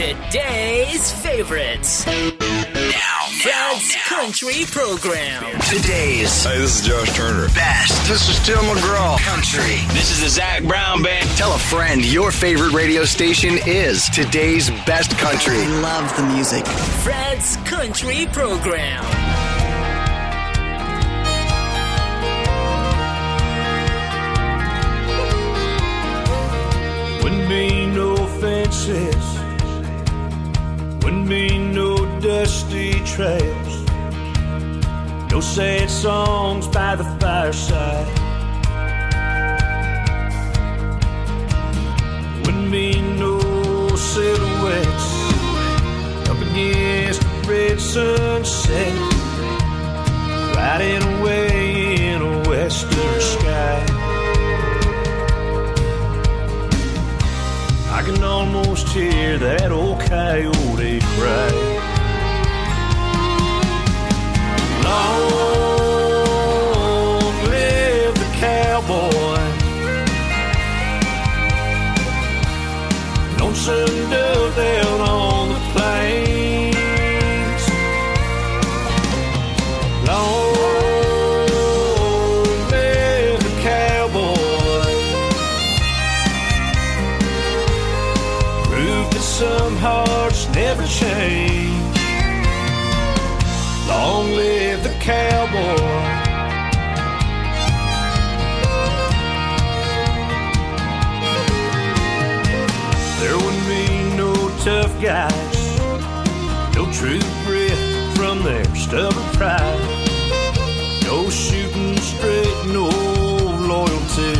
Today's favorites. Now, Fred's Country Program. Today's Hey, this is Josh Turner. best. This is Tim McGraw. Country. This is the Zac Brown Band. Tell a friend your favorite radio station is today's best country. love the music. Fred's Country Program. Wouldn't be no fences, wouldn't be no dusty trails, no sad songs by the fireside. Wouldn't be no silhouettes up against the red sunset, riding away in a western sky. I can almost hear that old coyote cry. Long live the cowboy. Lonesome dove pride, no shooting straight, no loyalty.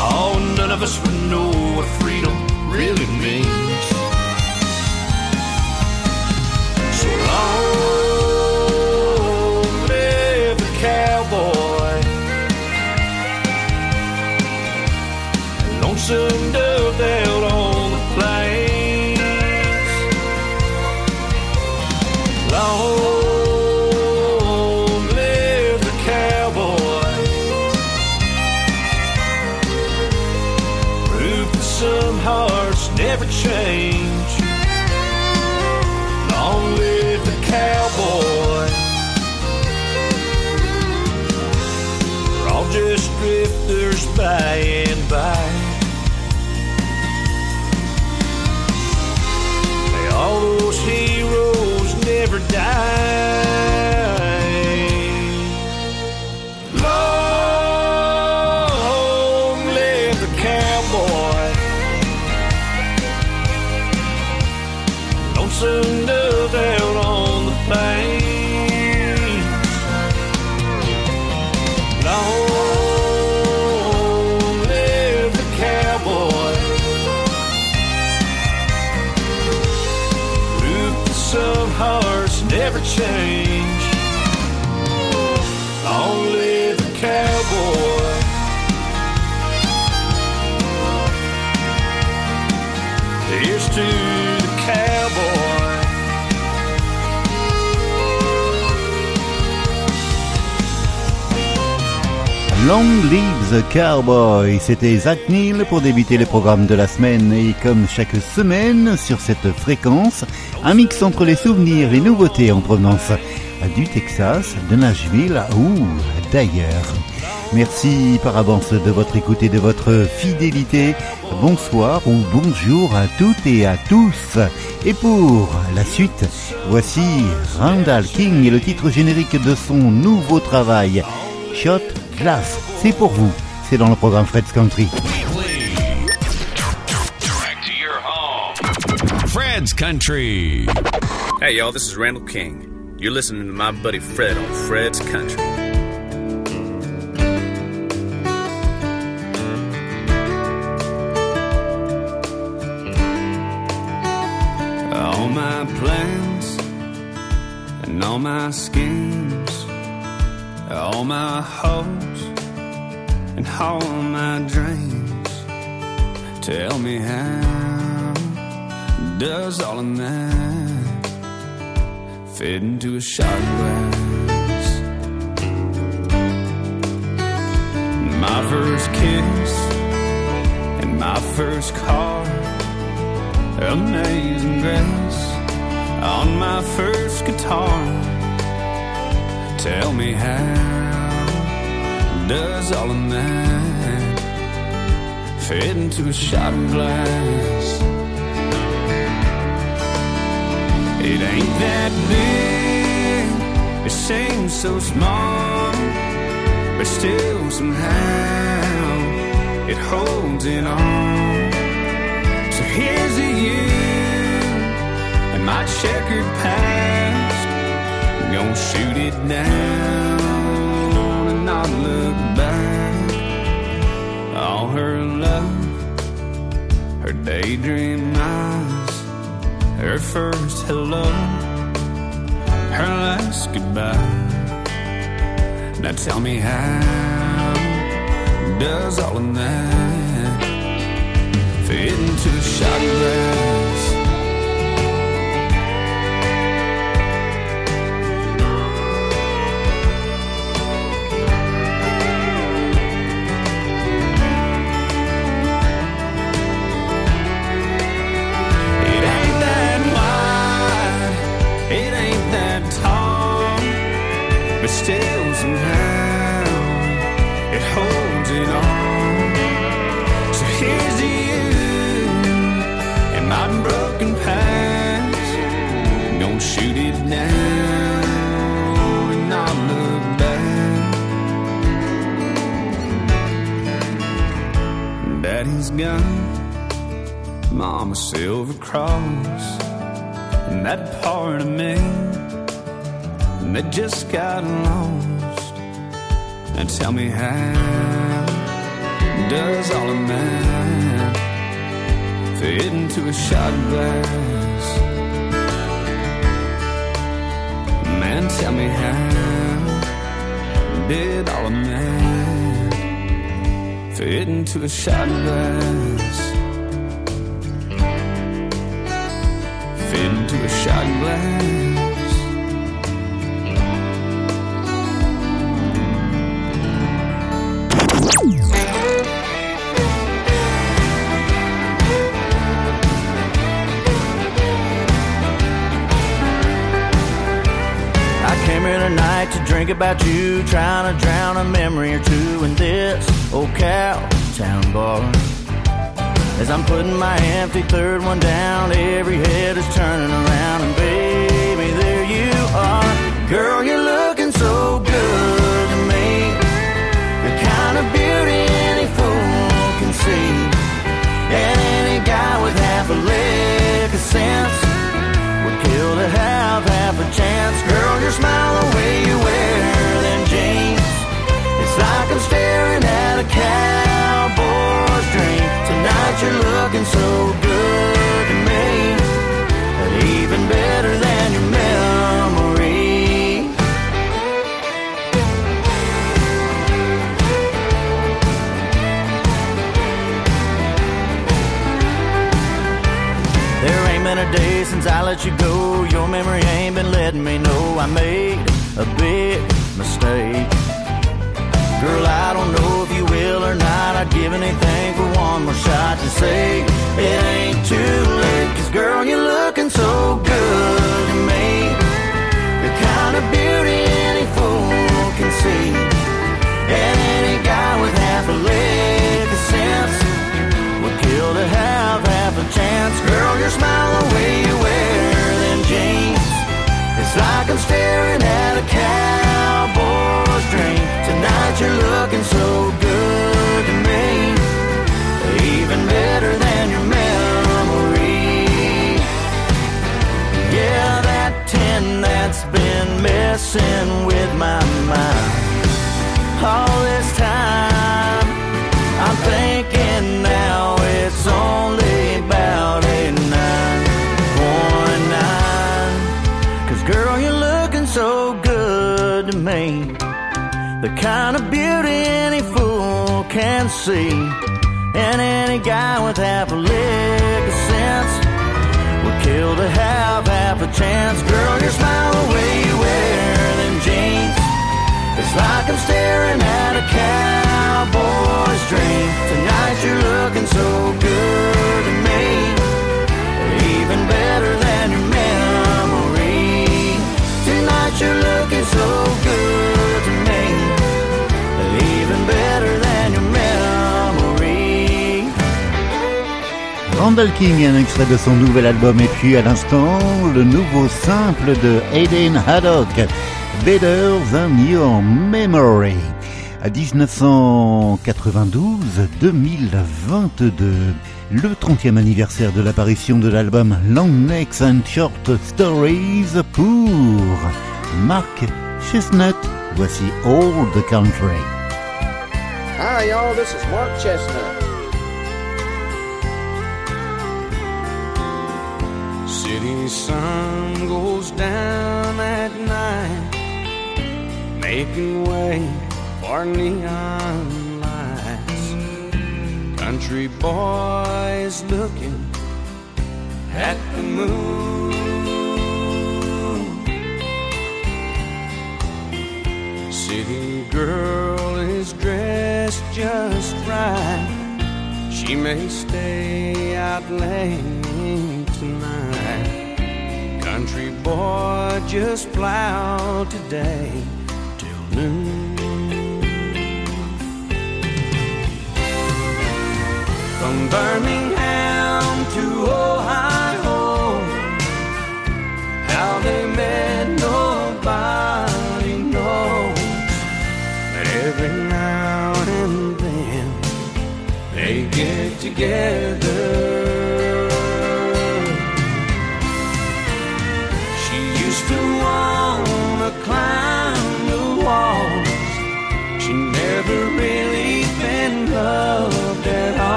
Oh, none of us would know Long Live the Cowboy, c'était Zach Neal pour débuter le programme de la semaine et comme chaque semaine sur cette fréquence, un mix entre les souvenirs, les nouveautés en provenance du Texas, de Nashville ou d'ailleurs. Merci par avance de votre écoute et de votre fidélité. Bonsoir ou bonjour à toutes et à tous. Et pour la suite, voici Randall King et le titre générique de son nouveau travail, Shot C'est pour vous. C'est dans le programme Fred's Country. Fred's Country. Hey, y'all, this is Randall King. You're listening to my buddy Fred on Fred's Country. All my plans and all my schemes, all my hopes and all my dreams. Tell me how does all of that fit into a shot glass? My first kiss and my first car, amazing grace, on my first guitar. Tell me how does all of that fit into a shot glass? It ain't that big, it seems so small, but still somehow it holds it on. So here's to you and my checkered past. Gonna shoot it down look back. All her love, her daydream eyes, her first hello, her last goodbye. Now tell me how does all of that fit into a shot glass? But still somehow it holds it on. So here's to you and my broken past. Gonna shoot it down and not look back. Daddy's gone. Mama silver cross and that part of me that just got lost. And tell me how does all of that fit into a shot glass? Man, tell me how did all of that fit into a shot glass? fit into a shot glass. Drink about you, trying to drown a memory or two in this old cow town bar. As I'm putting my empty third one down, every head is turning around, and baby, there you are. Girl, you're looking so good to me. The kind of beauty any fool can see. And any guy with half a lick of sense kill to have half a chance. Girl, your smile, the way you wear them jeans. It's like I'm staring at a cowboy's dream. Tonight you're looking so good to me. but Even better day since I let you go. Your memory ain't been letting me know I made a big mistake. Girl, I don't know if you will or not. I'd give anything for one more shot to say it ain't too late. Cause girl, you're looking so good to me. The kind of beauty any fool can see. And any guy with half a lick chance. Girl, your smile, the way you wear them jeans. It's like I'm staring at a cowboy's dream. Tonight you're looking so see. And any guy with half a lick of sense would kill to have half a chance. Girl, your smile the way you wear them jeans. It's like I'm staring at a cowboy's dream. Tonight you're looking so good to me. Even better than your memory. Tonight you're looking so Randall King, un extrait de son nouvel album, et puis à l'instant, le nouveau simple de Aiden Haddock, Better Than Your Memory. À 1992-2022, le 30e anniversaire de l'apparition de l'album Long Necks and Short Stories pour Mark Chestnut. Voici All the Country. Hi, y'all. This is Mark Chestnut. City sun goes down at night, making way for neon lights. Country boys looking at the moon. City girl is dressed just right. She may stay out late tonight. Country boy just plowed today till noon. From Birmingham to Ohio, how they met nobody knows. But every now and then they get together.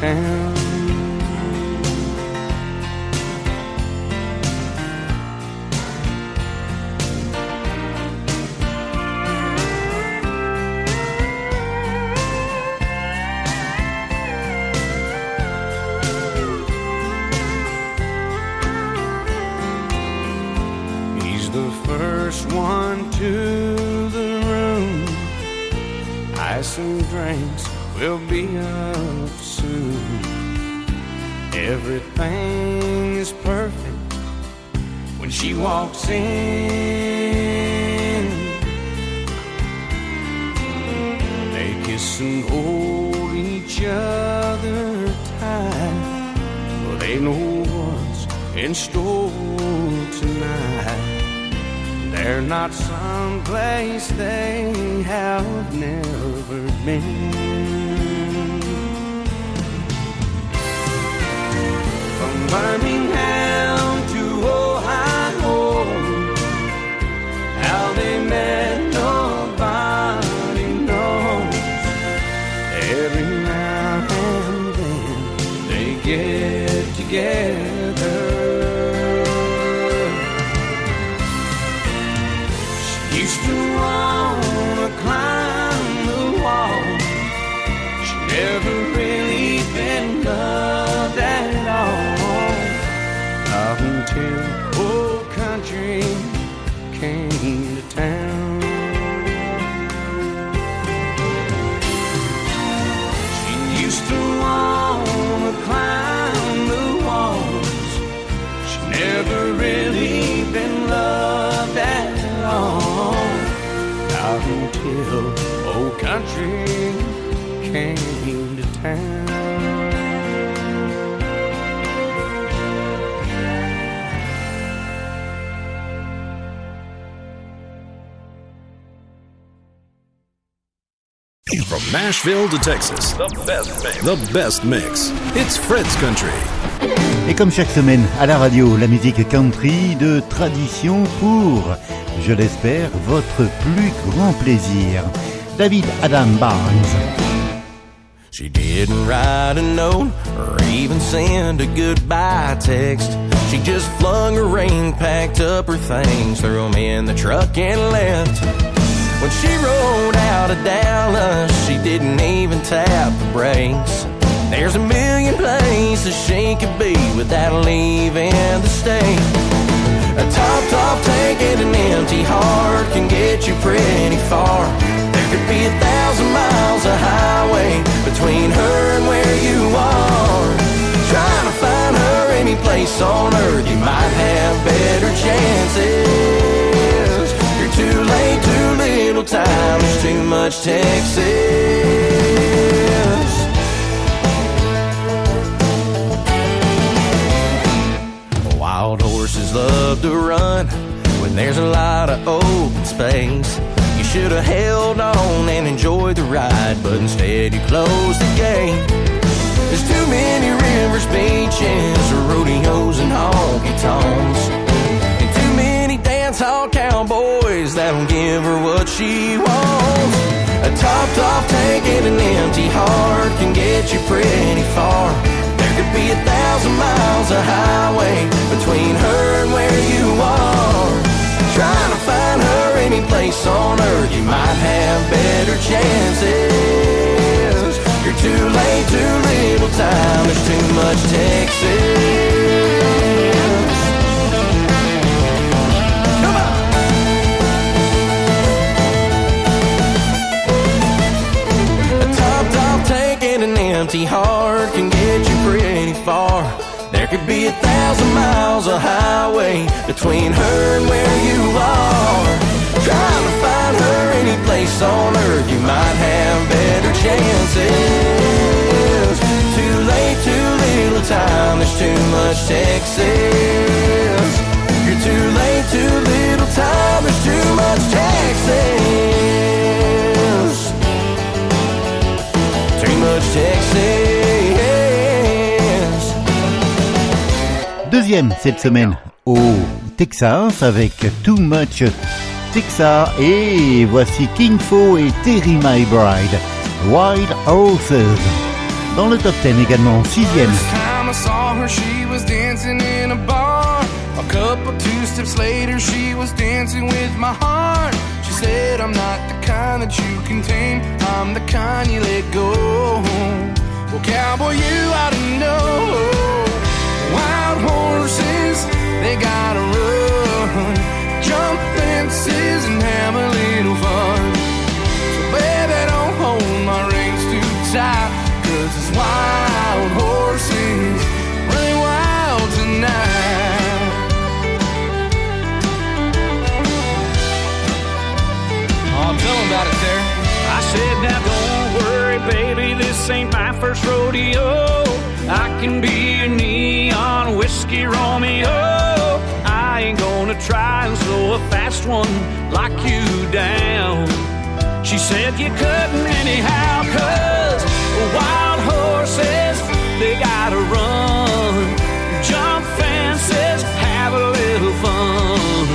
Town. He's the first one to the room. Ice and drinks will be up Everything is perfect when she walks in. They kiss and hold each other tight. They know what's in store tonight. They're not someplace they have never been. Birmingham Nashville to Texas, the best mix. The best mix. It's Fred's Country. Et comme chaque semaine à la radio, la musique country de tradition pour, je l'espère, votre plus grand plaisir. David Adam Barnes. She didn't write a note or even send a goodbye text. She just flung her ring, packed up her things, threw 'em in the truck and left. When she rode out of Dallas, she didn't even tap the brakes. There's a million places she could be without leaving the state. A top, top tank and an empty heart can get you pretty far. There could be a thousand miles of highway between her and where you are. Trying to find her any place on earth, you might have better chances. Too little, time. There's too much Texas. Wild horses love to run when there's a lot of open space. You should have held on and enjoyed the ride, but instead you closed the gate. There's too many rivers, beaches, rodeos, and honky tonks. Cowboys that'll give her what she wants. A topped off tank and an empty heart can get you pretty far. There could be a thousand miles of highway between her and where you are. Trying to find her any place on earth, you might have better chances. You're too late, too little time. There's too much Texas. Empty heart can get you pretty far. There could be a thousand miles of highway between her and where you are. Trying to find her any place on earth, you might have better chances. Too late, too little time, there's too much Texas. Deuxième cette semaine au Texas avec Too Much Texas et voici King Fo et Terry My Bride Wild Horses dans le top 10 également sixième. A couple two steps later, she was dancing with my heart. She said, I'm not the kind that you can tame, I'm the kind you let go. Well, cowboy, you ought to know. Wild horses, they gotta run, jump fences, and have a little fun. So, baby, don't hold my reins too tight, cause it's wild horses running wild tonight. Oh, tell him about it, there. I said, now don't worry, baby, this ain't my first rodeo. I can be a neon whiskey Romeo. I ain't gonna try and slow a fast one like you down. She said you couldn't anyhow, cause wild horses, they gotta run. Jump fences, have a little fun.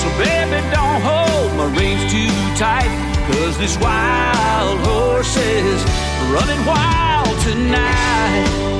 So baby, don't hold my reins too tight, cause this wild horse is running wild tonight.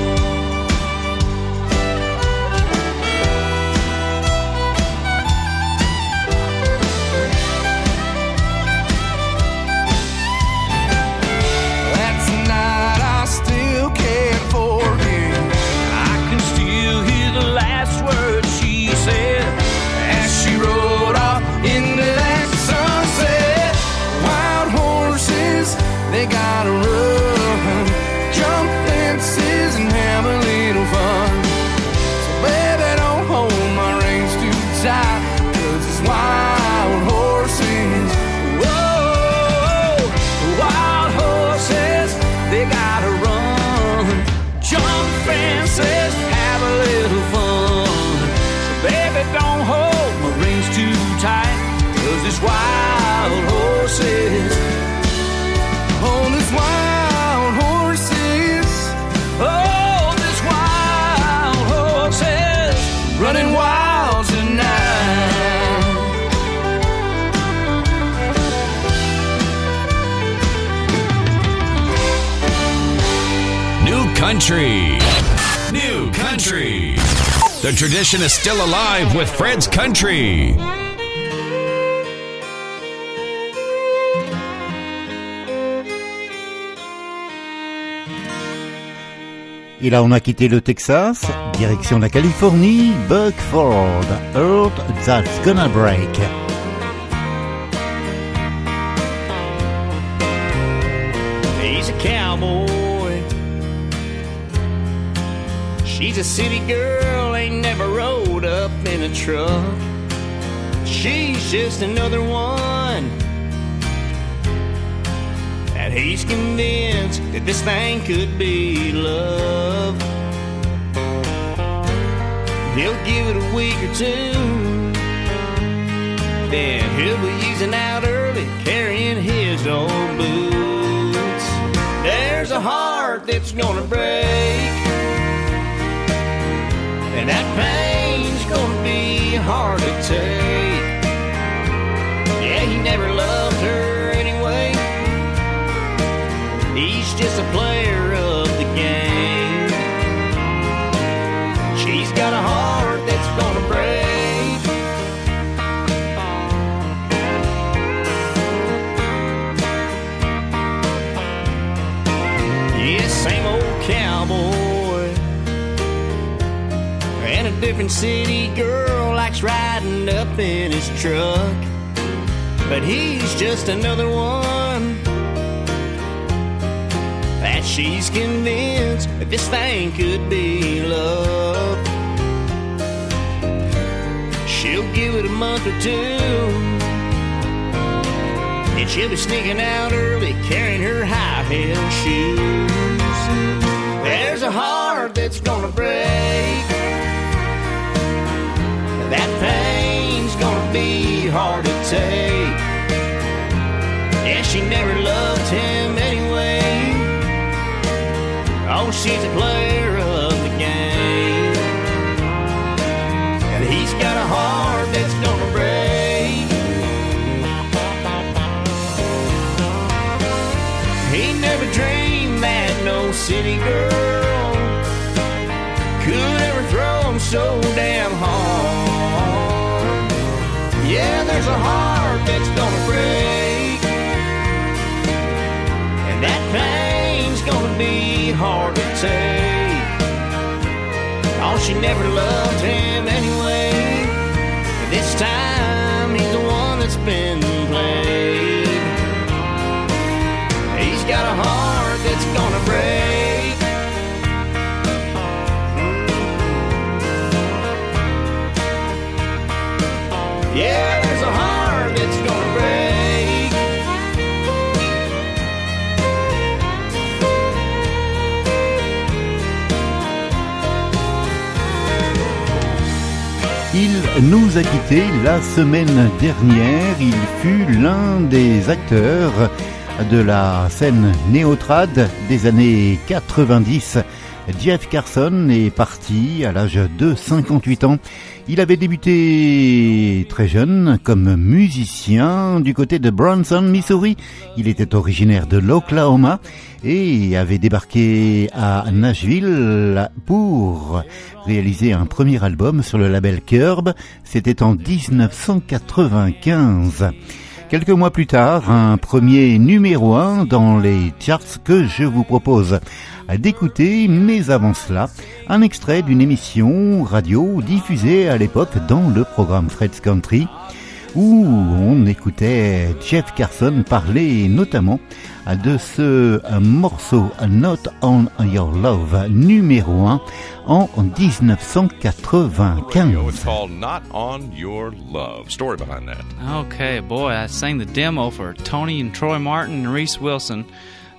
The tradition is still alive with Fred's Country. Et là, on a quitté le Texas, direction la Californie, Buck Ford, Heart That's Gonna Break. He's a cowboy. She's a city girl, ain't never rode up in a truck. She's just another one that he's convinced that this thing could be love. He'll give it a week or two. Then he'll be using out early, carrying his old boots. There's a heart that's gonna break. And that gonna be hard to. Yeah, he never loved her anyway. He's just a player of the game. She's got a heart that's gonna break. Yeah, same old cowboy. And a different city girl riding up in his truck. But he's just another one that she's convinced that this thing could be love. She'll give it a month or two. And she'll be sneaking out early, carrying her high heel shoes. There's a heart that's gonna break. That pain's gonna be hard to take. Yeah, she never loved him anyway. Oh, she's a player of the game. And he's got a heart that's gonna break. He never dreamed that no city girl there's a heart that's gonna break. And that pain's gonna be hard to take. Oh, she never loved him anyway. This time he's the one that's been nous a quittés la semaine dernière. Il fut l'un des acteurs de la scène néotrad des années 90. Jeff Carson est parti à l'âge de 58 ans. Il avait débuté très jeune comme musicien du côté de Bronson, Missouri. Il était originaire de l'Oklahoma et avait débarqué à Nashville pour réaliser un premier album sur le label Curb. C'était en 1995. Quelques mois plus tard, un premier numéro 1 dans les charts que je vous propose d'écouter, mais avant cela, un extrait d'une émission radio diffusée à l'époque dans le programme Fred's Country, où on écoutait Jeff Carson parler notamment de ce morceau Not on Your Love numéro 1 en 1995. It's called Not on Your Love. Story behind that. Okay, boy, I sang the demo for Tony and Troy Martin and Reese Wilson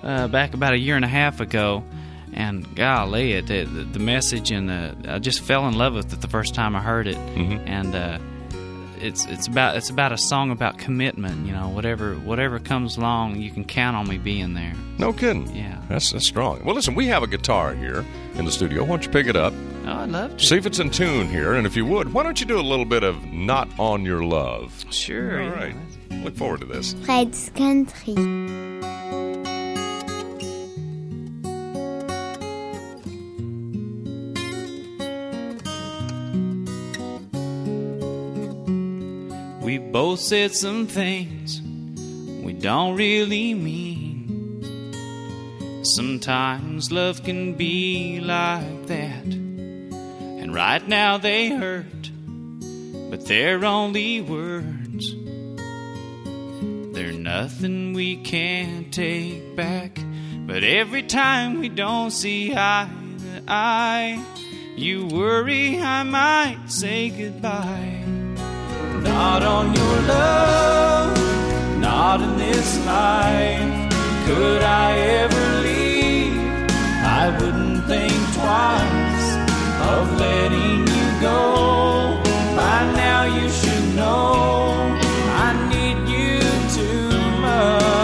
uh, back about a year and a half ago. And golly, it, it the message and the, I just fell in love with it the first time I heard it. And uh, it's it's about it's about a song about commitment. You know, whatever whatever comes along, you can count on me being there. No kidding. Yeah. That's, that's strong. Well, listen, we have a guitar here in the studio. Why don't you pick it up? Oh, I'd love to. See if it's in tune here. And if you would, why don't you do a little bit of Not on Your Love? Sure. All yeah. right. Look forward to this. Fred's Country. Both said some things we don't really mean. Sometimes love can be like that. And right now they hurt, but they're only words. They're nothing we can't take back. But every time we don't see eye to eye, you worry I might say goodbye. Not on your love, not in this life. Could I ever leave? I wouldn't think twice of letting you go. By now you should know I need you too much.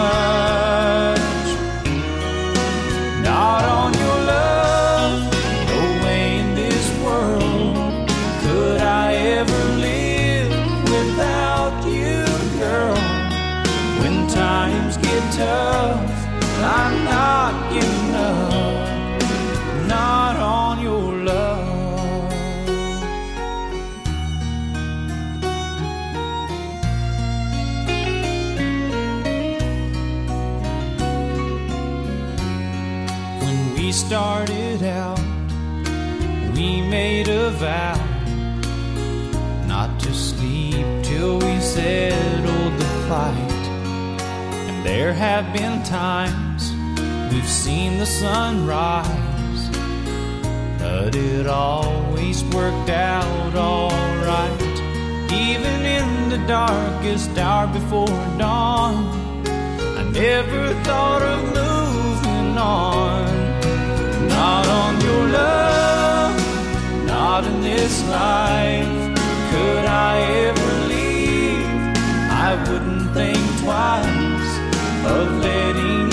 Started out, we made a vow not to sleep till we settled the fight. And there have been times we've seen the sun rise, but it always worked out alright. Even in the darkest hour before dawn, I never thought of moving on. Not on your love, not in this life. Could I ever leave? I wouldn't think twice of letting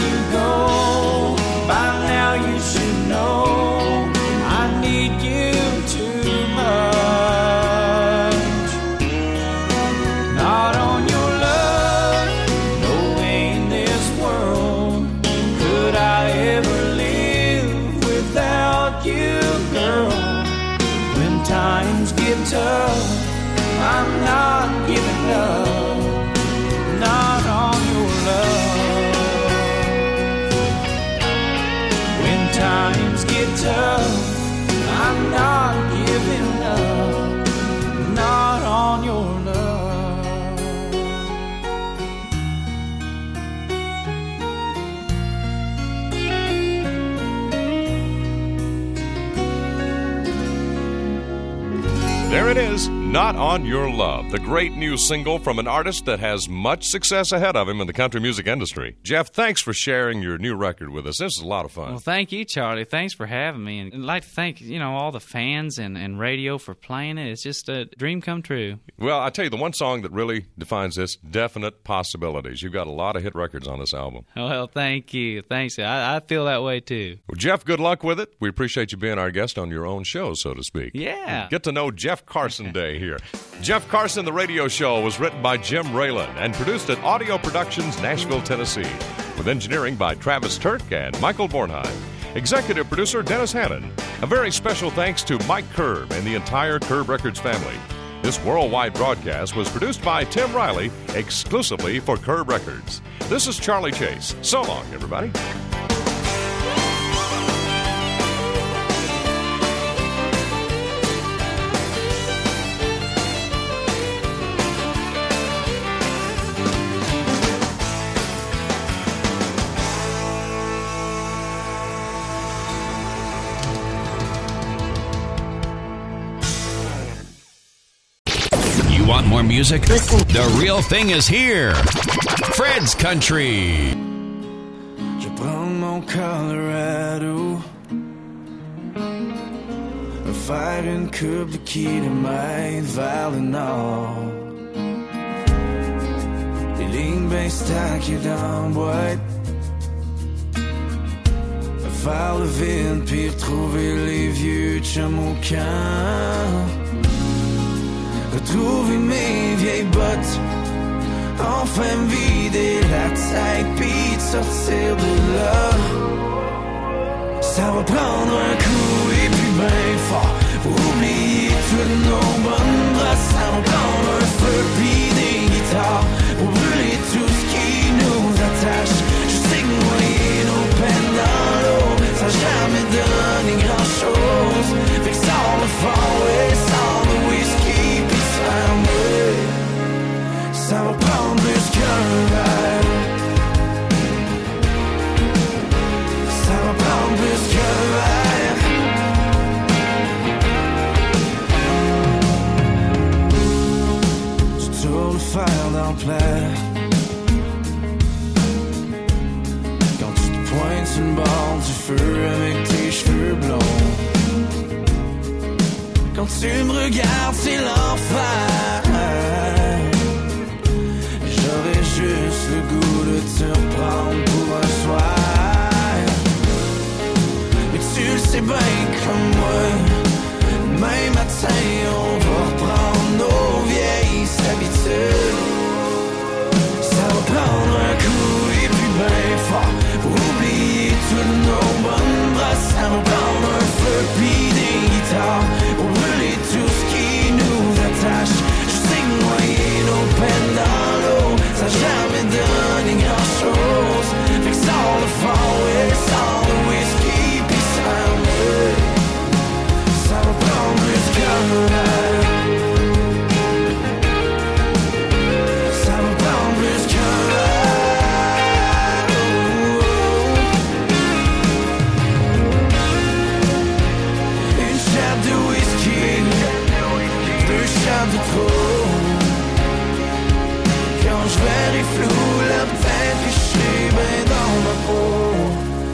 Not on Your Love, the great new single from an artist that has much success ahead of him in the country music industry. Jeff, thanks for sharing your new record with us. This is a lot of fun. Well, thank you, Charlie. Thanks for having me. And I'd like to thank, you know, all the fans and, and radio for playing it. It's just a dream come true. Well, I tell you, the one song that really defines this definite possibilities. You've got a lot of hit records on this album. Well, thank you. Thanks. I, I feel that way, too. Well, Jeff, good luck with it. We appreciate you being our guest on your own show, so to speak. Yeah. Get to know Jeff Carson Day here. Jeff Carson, the radio show, was written by Jim Raylan and produced at Audio Productions, Nashville, Tennessee, with engineering by Travis Turk and Michael Bornheim. Executive producer Dennis Hannon. A very special thanks to Mike Curb and the entire Curb Records family. This worldwide broadcast was produced by Tim Riley exclusively for Curb Records. This is Charlie Chase. So long, everybody. Music? The real thing is here. Fred's Country. Je prends mon Colorado coupe de Les lignes stackées dans boîte Faire le puis retrouver les vieux Retrouver mes vieilles bottes Enfin vider la tête puis de sortir de là Ça va prendre un coup et puis ben fort Pour oublier toutes nos bonnes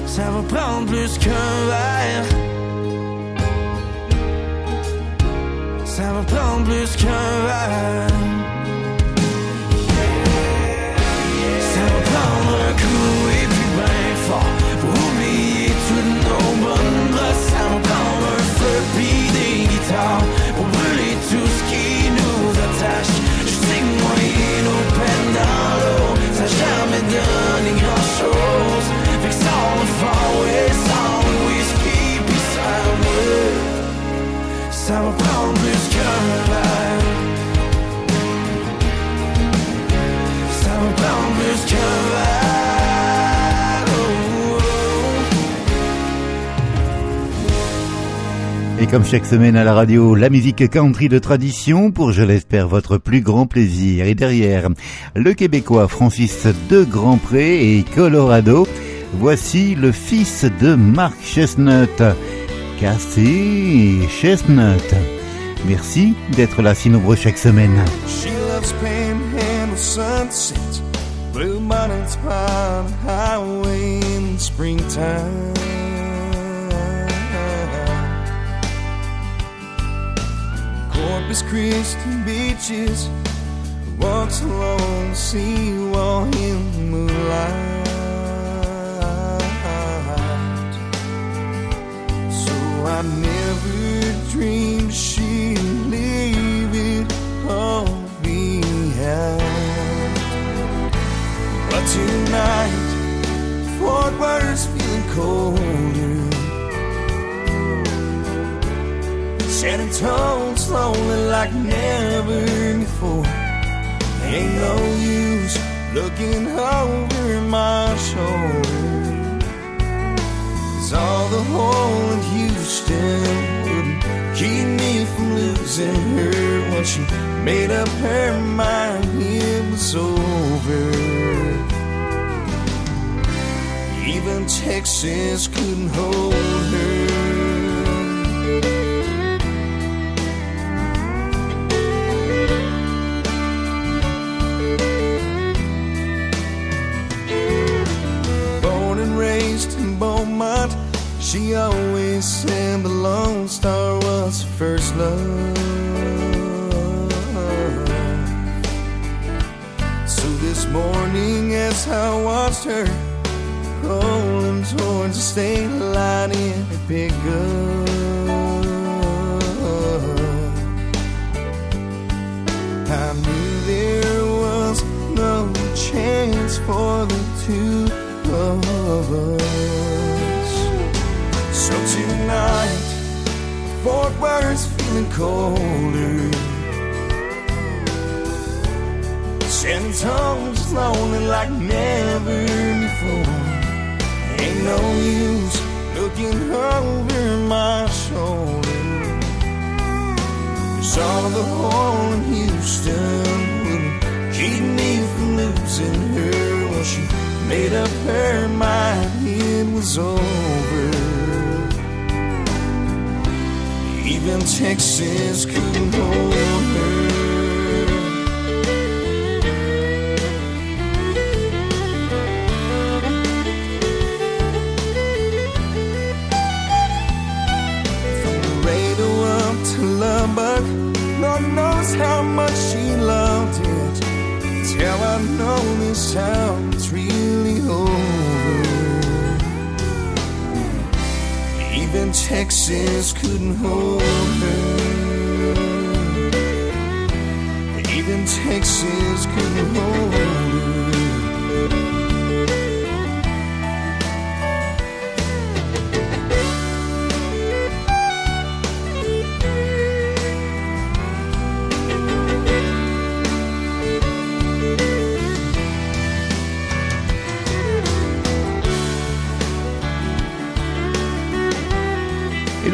Ça va prendre plus qu'un verre. Ça va prendre plus qu'un verre. Comme chaque semaine à la radio, la musique country de tradition pour, je l'espère, votre plus grand plaisir. Et derrière, le Québécois Francis de Grandpré et Colorado, voici le fils de Mark Chestnut, Cassie Chestnut. Merci d'être là si nombreux chaque semaine. She loves blue highway in springtime. Corpus Christi beaches, walks along the seawall in the moonlight. So I never dreamed she'd leave it all behind. But tonight, Fort Worth's feeling colder. San Antonio's lonely like never before. Ain't no use looking over my shoulder. Cause all the whole in Houston wouldn't keep me from losing her once she made up her mind it was over. Even Texas couldn't hold her. She always the Lone Star was her first love. So this morning, as I watched her rolling towards the state line in her pickup, I knew there was no chance for the two of us. So tonight, Fort Worth's feeling colder. San Antonio's lonely like never before. Ain't no use looking over my shoulder. All the whole in Houston wouldn't keep me from losing her. Well, she made up her mind it was over. Even Texas couldn't hold Texas couldn't hold her. Even Texas couldn't hold her.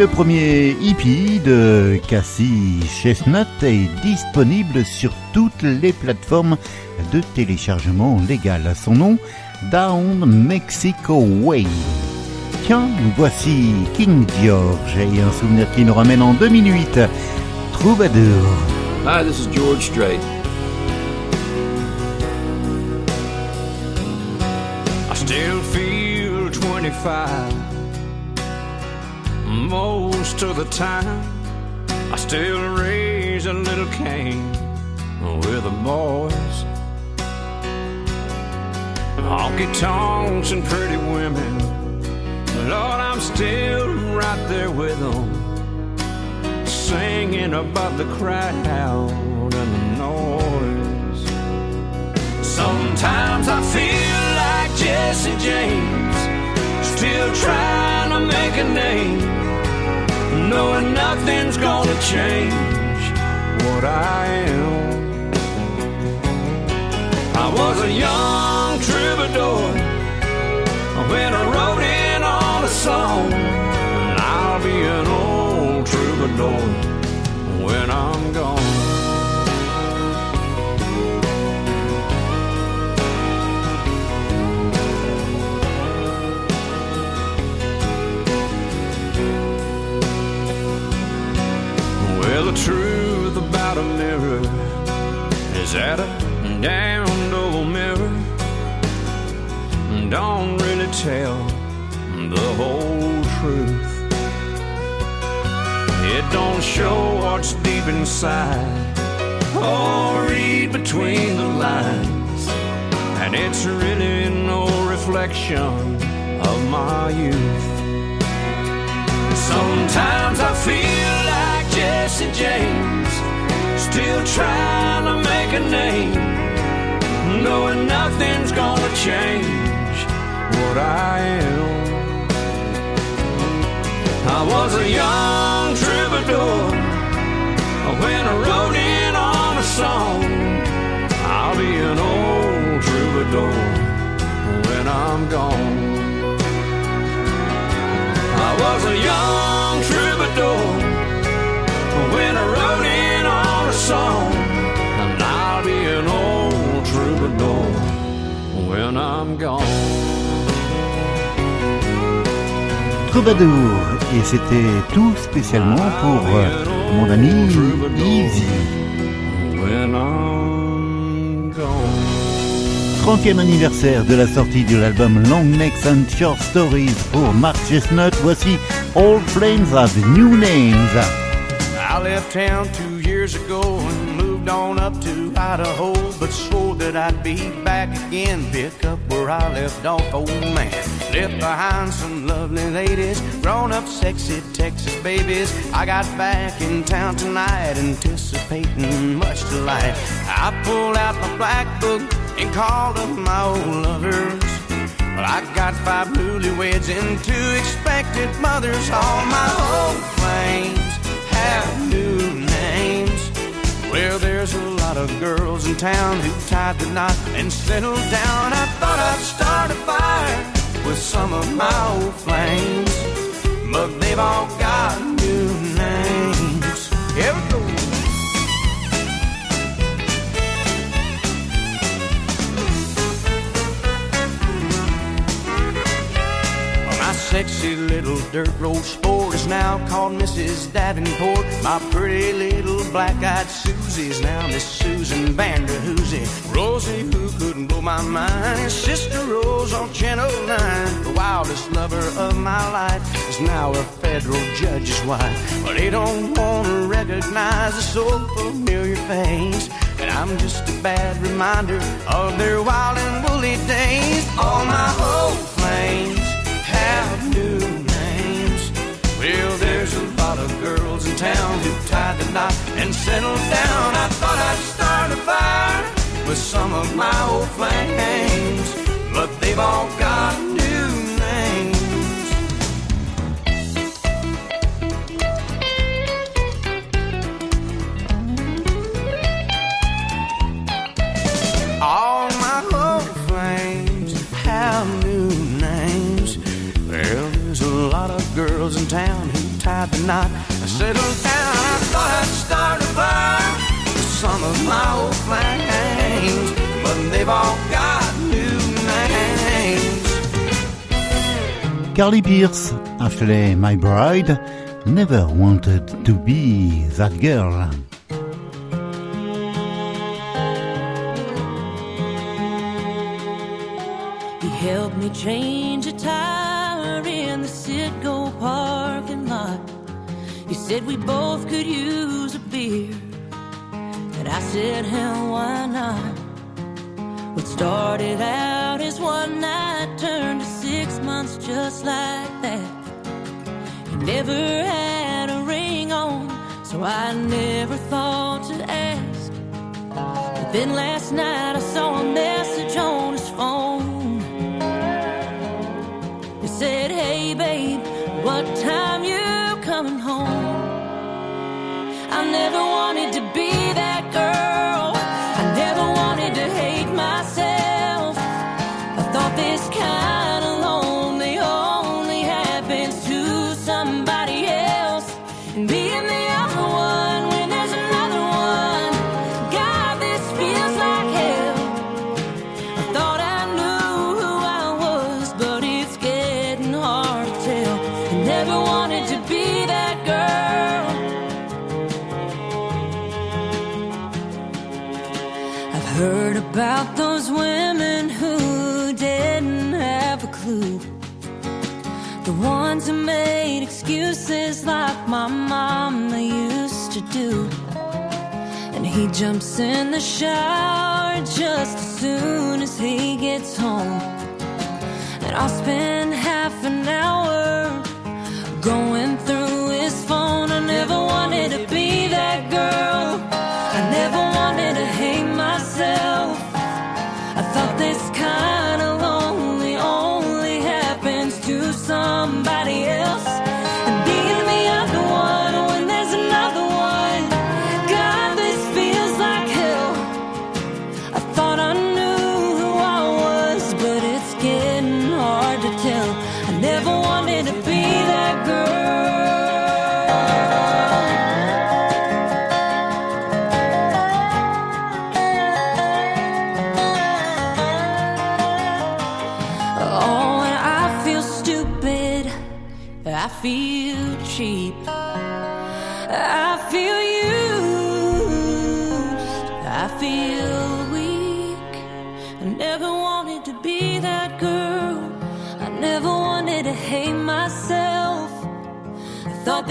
Le premier hippie de Cassie Chestnut est disponible sur toutes les plateformes de téléchargement légal. Son nom, Down Mexico Way. Tiens, voici King George et un souvenir qui nous ramène en 2008. Troubadour. Hi, this is George Strait. I still feel 25 most of the time. I still raise a little cane with the boys. Honky tonks and pretty women. Lord, I'm still right there with them, singing above the crowd and the noise. Sometimes I feel like Jesse James, still trying to make a name, knowing nothing's gonna change what I am. I was a young troubadour when I wrote in on a song, and I'll be an old troubadour when I'm gone. Is that a damned old mirror don't really tell the whole truth. It don't show what's deep inside or read between the lines, and it's really no reflection of my youth. Sometimes I feel like Jesse James, still trying to make a name, knowing nothing's gonna change what I am. I was a young troubadour when I wrote in on a song. I'll be an old troubadour when I'm gone. I was a young troubadour when I wrote in song, and I'll be an old troubadour when I'm gone. Troubadour. Et c'était tout spécialement pour mon ami Easy. When I'm gone. 30e anniversaire de la sortie de l'album Long Necks and Short Stories pour Mark Chestnut. Voici Old Flames Have New Names. I left town two years ago and moved on up to Idaho, but swore that I'd be back again, pick up where I left off, old man. Left behind some lovely ladies, grown up sexy Texas babies. I got back in town tonight, anticipating much delight. I pulled out my black book and called up my old lovers. Well, I got five newlyweds and two expected mothers. All my old flames have new. Well, there's a lot of girls in town who tied the knot and settled down. I thought I'd start a fire with some of my old flames, but they've all got new names. Sexy little dirt road sport is now called Mrs. Davenport. My pretty little black-eyed Susie's now Miss Susan Vanderhoosie. Rosie, who couldn't blow my mind, is Sister Rose on Channel 9. The wildest lover of my life is now a federal judge's wife. But they don't want to recognize a so familiar face. And I'm just a bad reminder of their wild and woolly days. All my old flames lot of girls in town who tied the knot and settled down. I thought I'd start a fire with some of my old flames, but they've all got new Carly Pearce, Ashley, my bride, never wanted to be that girl. He helped me change a tire in the Citgo parking lot. He said we both could use a beer. And I said, hell, why not? What started out as one night turned just like that. He never had a ring on, so I never thought to ask. But then last night I saw a message on his phone. He said, Hey babe, what time you coming home? I never wanted to be heard about those women who didn't have a clue. The ones who made excuses like my mama used to do. And he jumps in the shower just as soon as he gets home. And I'll spend half an hour going through his phone. I never wanted to be that girl. I never wanted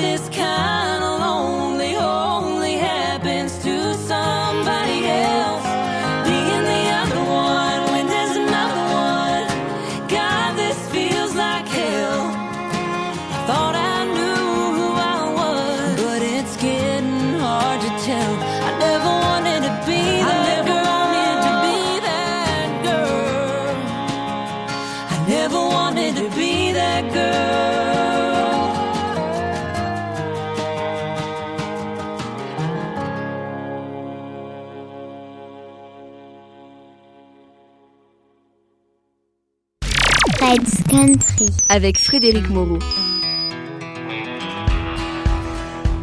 this kind of lonely only happens to somebody else. Being the other one when there's another one. God, this feels like hell. I thought I knew who I was, but it's getting hard to tell. I never wanted to be that girl. Wanted to be that girl. I never wanted to be that girl. Country avec Frédéric Moreau.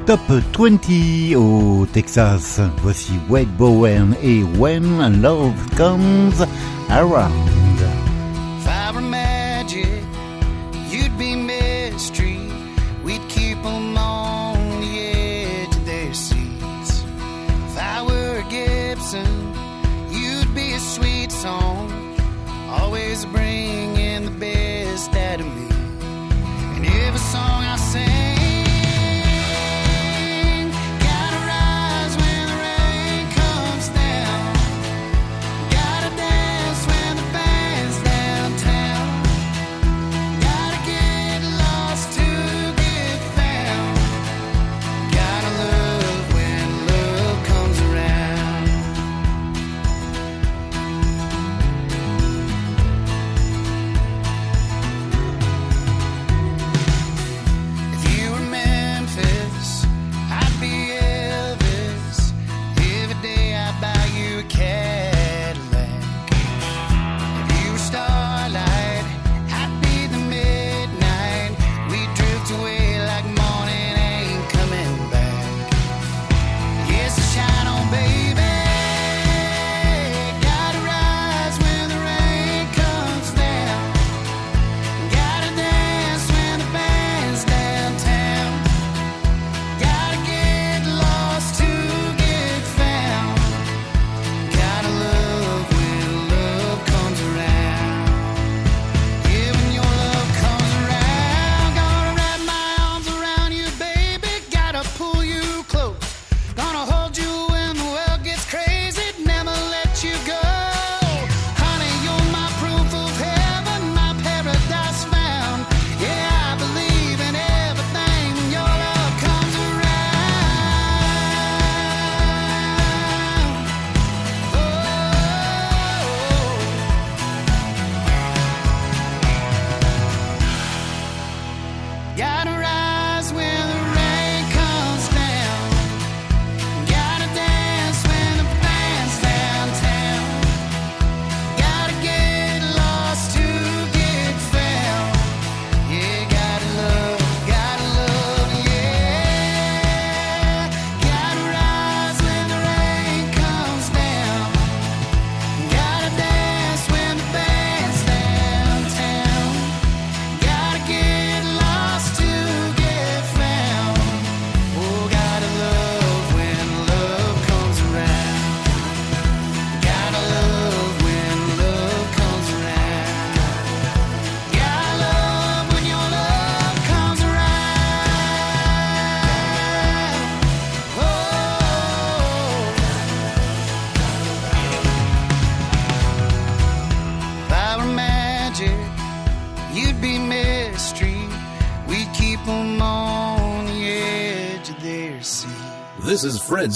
Top 20 au Texas. Voici Wade Bowen et When Love Comes Around.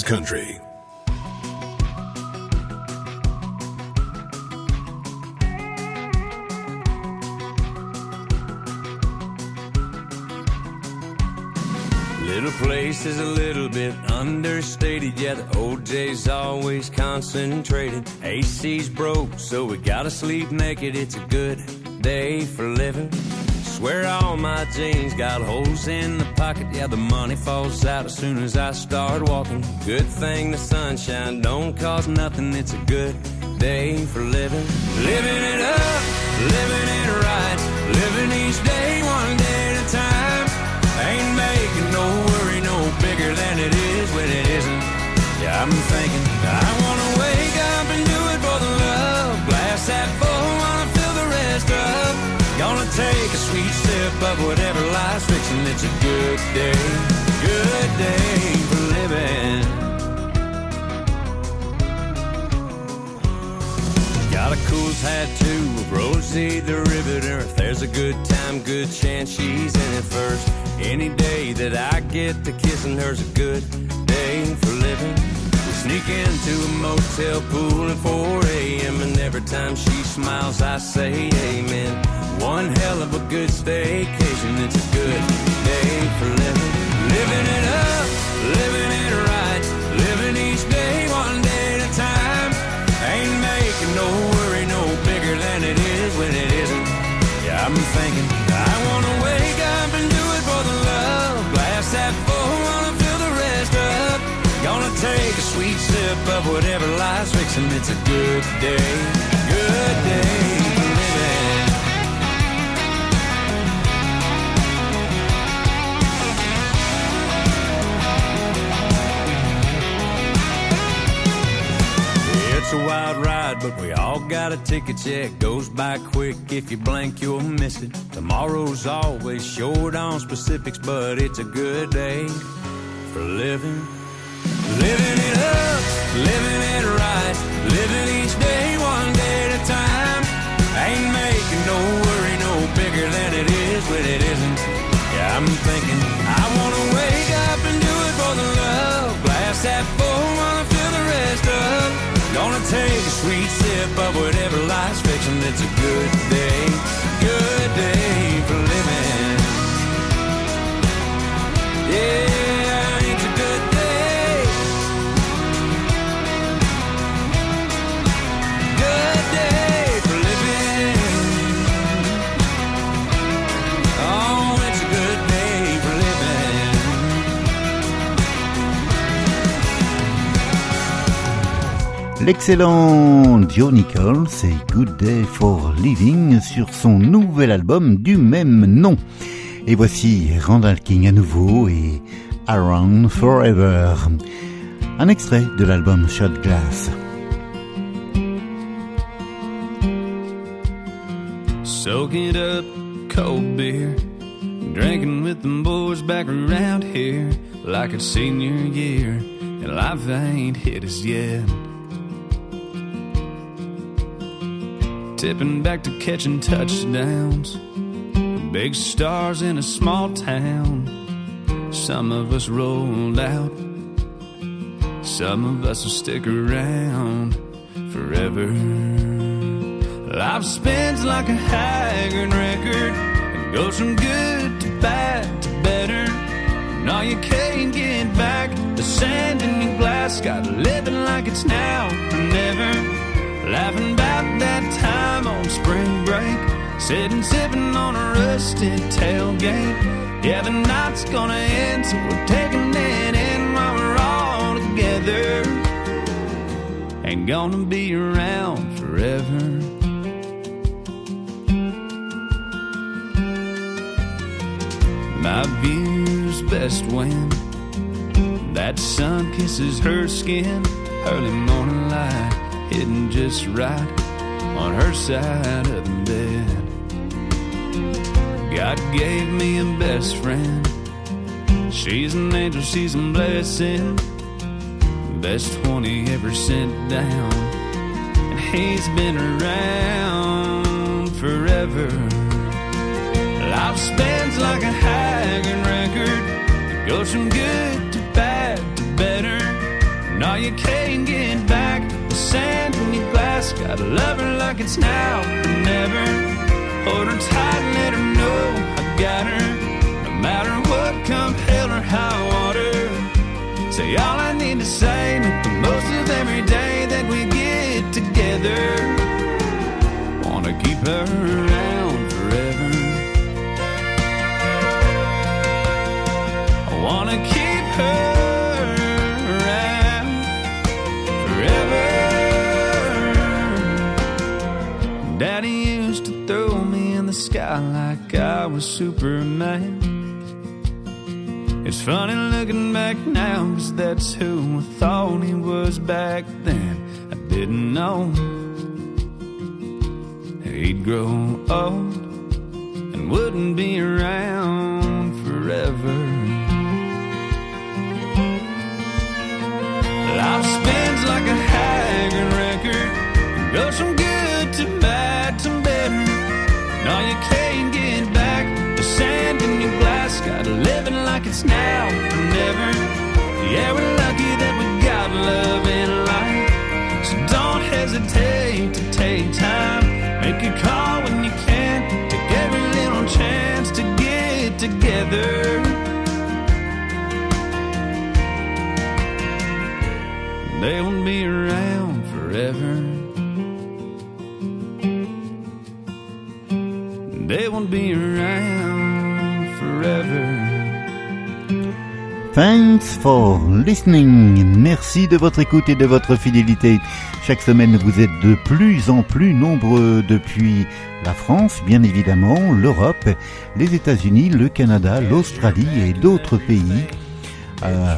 Country. Little place is a little bit understated. Yeah, the OJ's always concentrated. AC's broke, so we gotta sleep naked. It's a good day for living. Swear all my jeans got holes in the pocket. Yeah, the money falls out as soon as I start walking. Good thing the sunshine don't cost nothing. It's a good day for living. Living it up, living it right. Living each day one day at a time. Ain't making no worry no bigger than it is when it isn't. Yeah, I'm thinking I wanna wake up and do it for the love. Glass that take a sweet sip of whatever life's fixing. It's a good day, good day for living. Got a cool tattoo of Rosie the Riveter. If there's a good time, good chance she's in it first. Any day that I get to kissing her's a good day for living. We sneak into a motel pool at 4 a.m. and every time she smiles, I say amen. One hell of a good staycation. It's a good day for living. Living it up, living it right, living each day one day at a time. Ain't making no worry no bigger than it is when it isn't. Yeah, I'm thinking I wanna wake up and do it for the love. Glass that full, wanna fill the rest up. Gonna take a sweet sip of whatever life's fixing. It's a good day, good day ride, but we all got a ticket. Yeah, goes by quick. If you blink, you'll miss it. Tomorrow's always short on specifics, but it's a good day for living. Living it up, living it right, living each day one day at a time. Ain't making no worry no bigger than it is when it isn't. Yeah, I'm thinking I wanna wake up and do it for the love. Glass that full, wanna Gonna take a sweet sip of whatever life's fixing. It's a good day, good day for living. Yeah, L'excellent Joe Nichols et Good Day for Living sur son nouvel album du même nom. Et voici Randall King à nouveau et Around Forever. Un extrait de l'album Shot Glass. Soaking up cold beer, drinking with them boys back around here like it's senior year, and life ain't hit us yet. Tipping back to catching touchdowns, big stars in a small town. Some of us rolled out, some of us will stick around forever. Life spins like a haggard record and goes from good to bad to better. No, you can't get back the sand in your glass. Got living like it's now or never. Laughing about that time on spring break. Sitting sipping on a rusted tailgate. Yeah, the night's gonna end, so we're taking it in while we're all together. Ain't gonna be around forever. My view's best when that sun kisses her skin. Early morning light hitting just right on her side of the bed. God gave me a best friend. She's an angel, she's a blessing. Best 20 ever sent down. And he's been around forever. Life spins like a hanging record. It goes from good to bad to better. No, you can't get back the sand in your. Gotta love her like it's now or never. Hold her tight and let her know I got her. No matter what, come hell or high water. Say all I need to say, make the most of every day that we get together. Wanna keep her around forever. I wanna keep her the sky like I was Superman. It's funny looking back now, cause that's who I thought he was back then. I didn't know he'd grow old and wouldn't be around forever. Life spins like a hanging record, goes from good it's now or never. Yeah, we're lucky that we got love in life. So don't hesitate to take time. Make a call when you can. Take every little chance to get together. They won't be around forever. They won't be around forever. Thanks for listening. Merci de votre écoute et de votre fidélité. Chaque semaine, vous êtes de plus en plus nombreux depuis la France, bien évidemment, l'Europe, les États-Unis, le Canada, l'Australie et d'autres pays. Euh,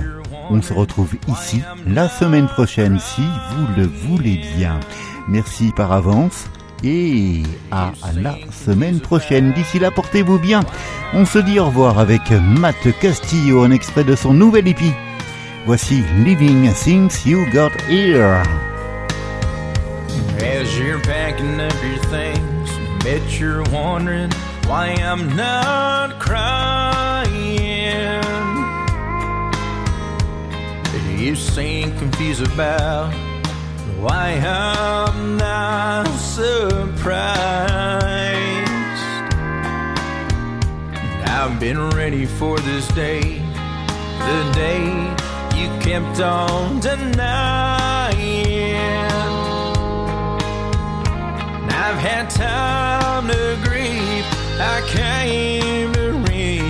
on se retrouve ici la semaine prochaine si vous le voulez bien. Merci par avance et à la semaine prochaine. D'ici là, portez-vous bien. On se dit au revoir avec Matt Castillo, un extrait de son nouvel épi. Voici Living Things You Got Here. As you're packing up your things, bet you're wondering why I'm not crying. You seem confused about why I'm not surprised. I've been ready for this day, the day you kept on denying. I've had time to grieve. I came to realize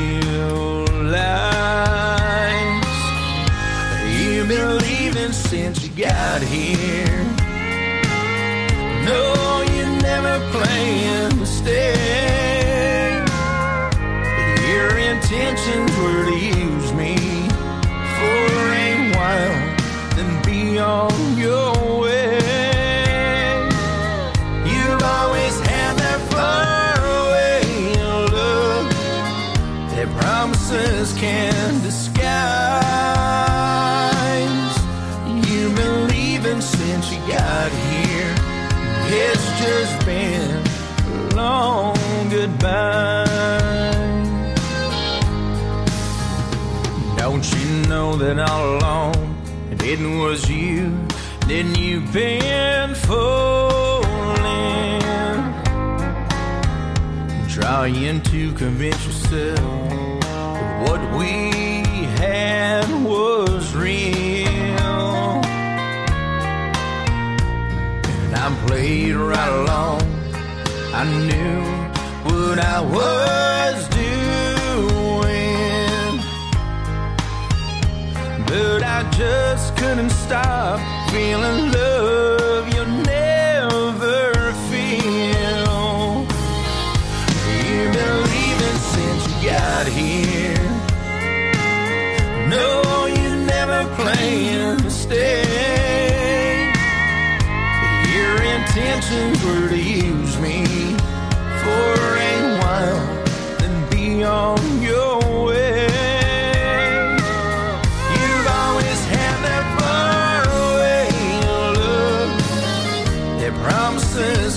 you've been leaving since got here. No, you never planned to stay. Your intentions were to use me for a while, then be on your way. You've always had that far away look that promises can goodbye. Don't you know that all along it was you? Then you've been fooling, trying to convince yourself that what we had was real. And I played right along. I knew what I was doing. But I just couldn't stop feeling love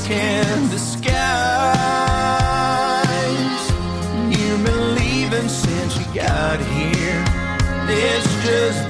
can disguise. You believe in since you got here. It's just